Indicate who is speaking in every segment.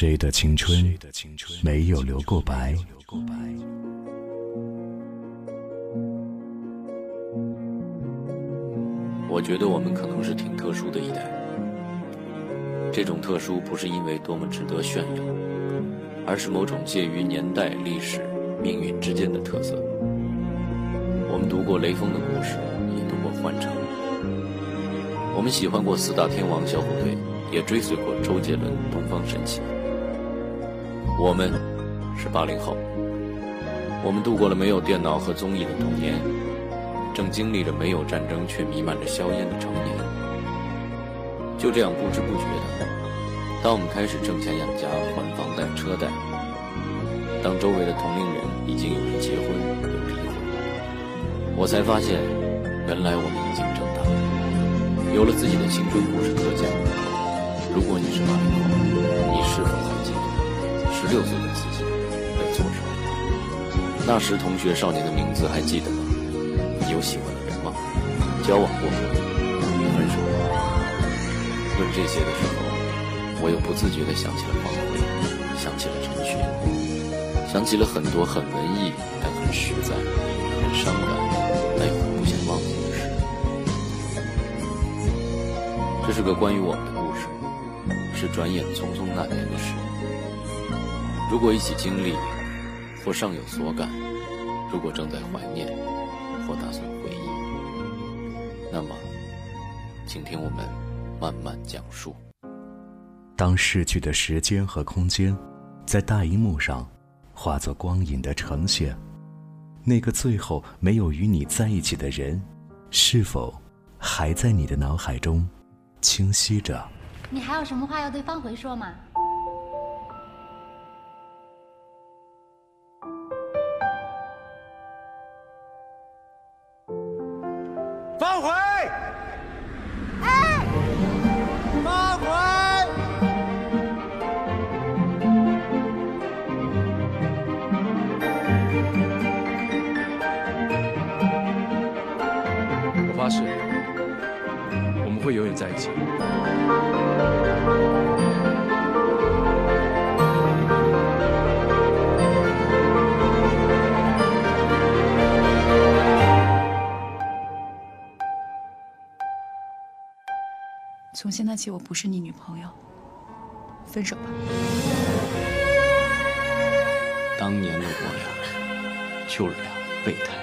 Speaker 1: 谁的青春没有留过白？
Speaker 2: 我觉得我们可能是挺特殊的一代。这种特殊不是因为多么值得炫耀，而是某种介于年代、历史、命运之间的特色。我们读过雷锋的故事，也读过《幻城》。我们喜欢过四大天王小虎队，也追随过周杰伦、东方神起。我们是八零后，我们度过了没有电脑和综艺的童年，正经历着没有战争却弥漫着硝烟的成年。就这样不知不觉的，当我们开始挣钱养家、还房贷、车贷，当周围的同龄人已经有人结婚、有离婚，我才发现，原来我们已经长大，有了自己的青春故事可讲。如果你是八零后，六岁的自己在做什么？那时同学少年的名字还记得吗？你有喜欢的人吗？交往过吗？分手了吗？问这些的时候，我又不自觉地想起了黄辉，想起了陈寻，想起了很多很文艺但很实在、很伤感但又不想忘记的事。这是个关于我们的故事，是转眼匆匆那年的事。如果一起经历，或尚有所感；如果正在怀念，或打算回忆，那么，请听我们。慢慢讲述。
Speaker 1: 当逝去的时间和空间，在大荧幕上化作光影的呈现，那个最后没有与你在一起的人，是否还在你的脑海中清晰着？
Speaker 3: 你还有什么话要对方回说吗？
Speaker 4: 从现在起，我不是你女朋友，分手吧。
Speaker 2: 当年的我俩，就是俩备胎。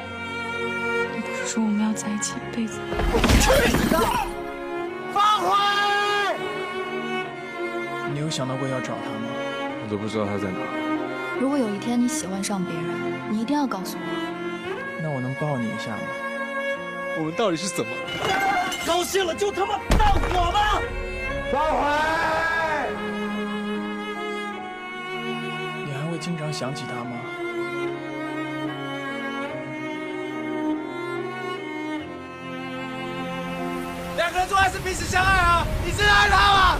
Speaker 4: 你不是说我们要在一起一辈子。
Speaker 5: 去你的！放回！
Speaker 6: 你有想到过要找他吗？我都不知道他在哪。
Speaker 4: 如果有一天你喜欢上别人，你一定要告诉我。
Speaker 6: 那我能抱你一下吗？我们到底是怎么？
Speaker 5: 高兴了就他妈放火吧！放回！
Speaker 6: 你还会经常想起他吗？
Speaker 5: 两个人做爱是彼此相爱啊！你真的爱他吗？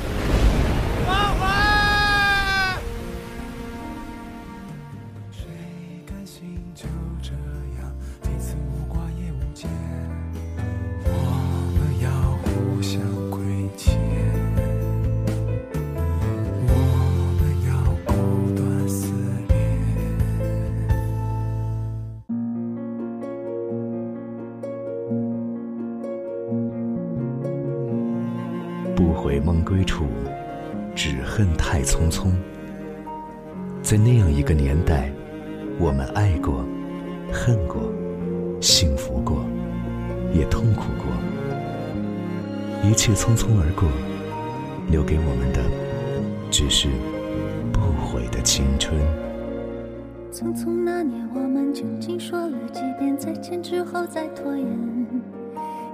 Speaker 1: 梦归处，只恨太匆匆。在那样一个年代，我们爱过、恨过、幸福过，也痛苦过。一切匆匆而过，留给我们的只是不悔的青春。
Speaker 7: 匆匆那年，我们究竟说了几遍再见之后再拖延？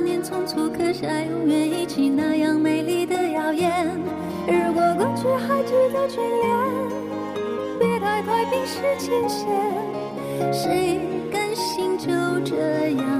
Speaker 7: 年匆促刻下永远一起那样美丽的谣言。如果过去还值得眷恋，别太快冰释前嫌。谁甘心就这样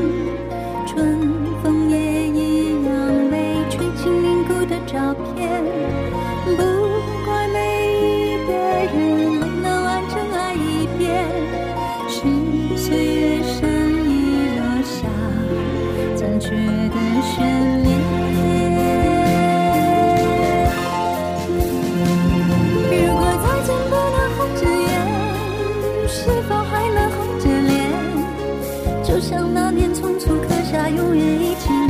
Speaker 7: 像那年匆匆刻下永远一起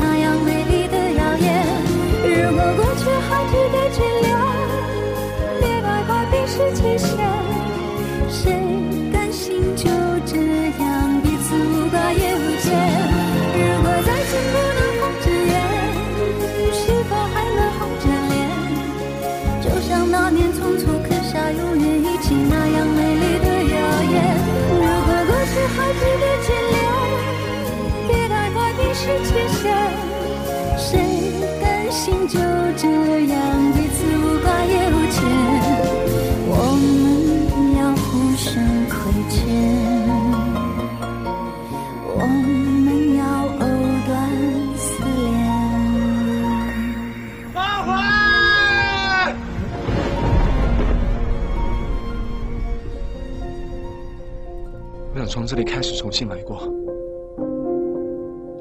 Speaker 6: 我想从这里开始重新来过，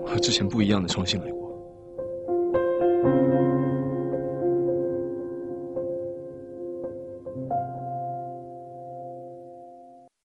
Speaker 6: 和之前不一样的重新来过。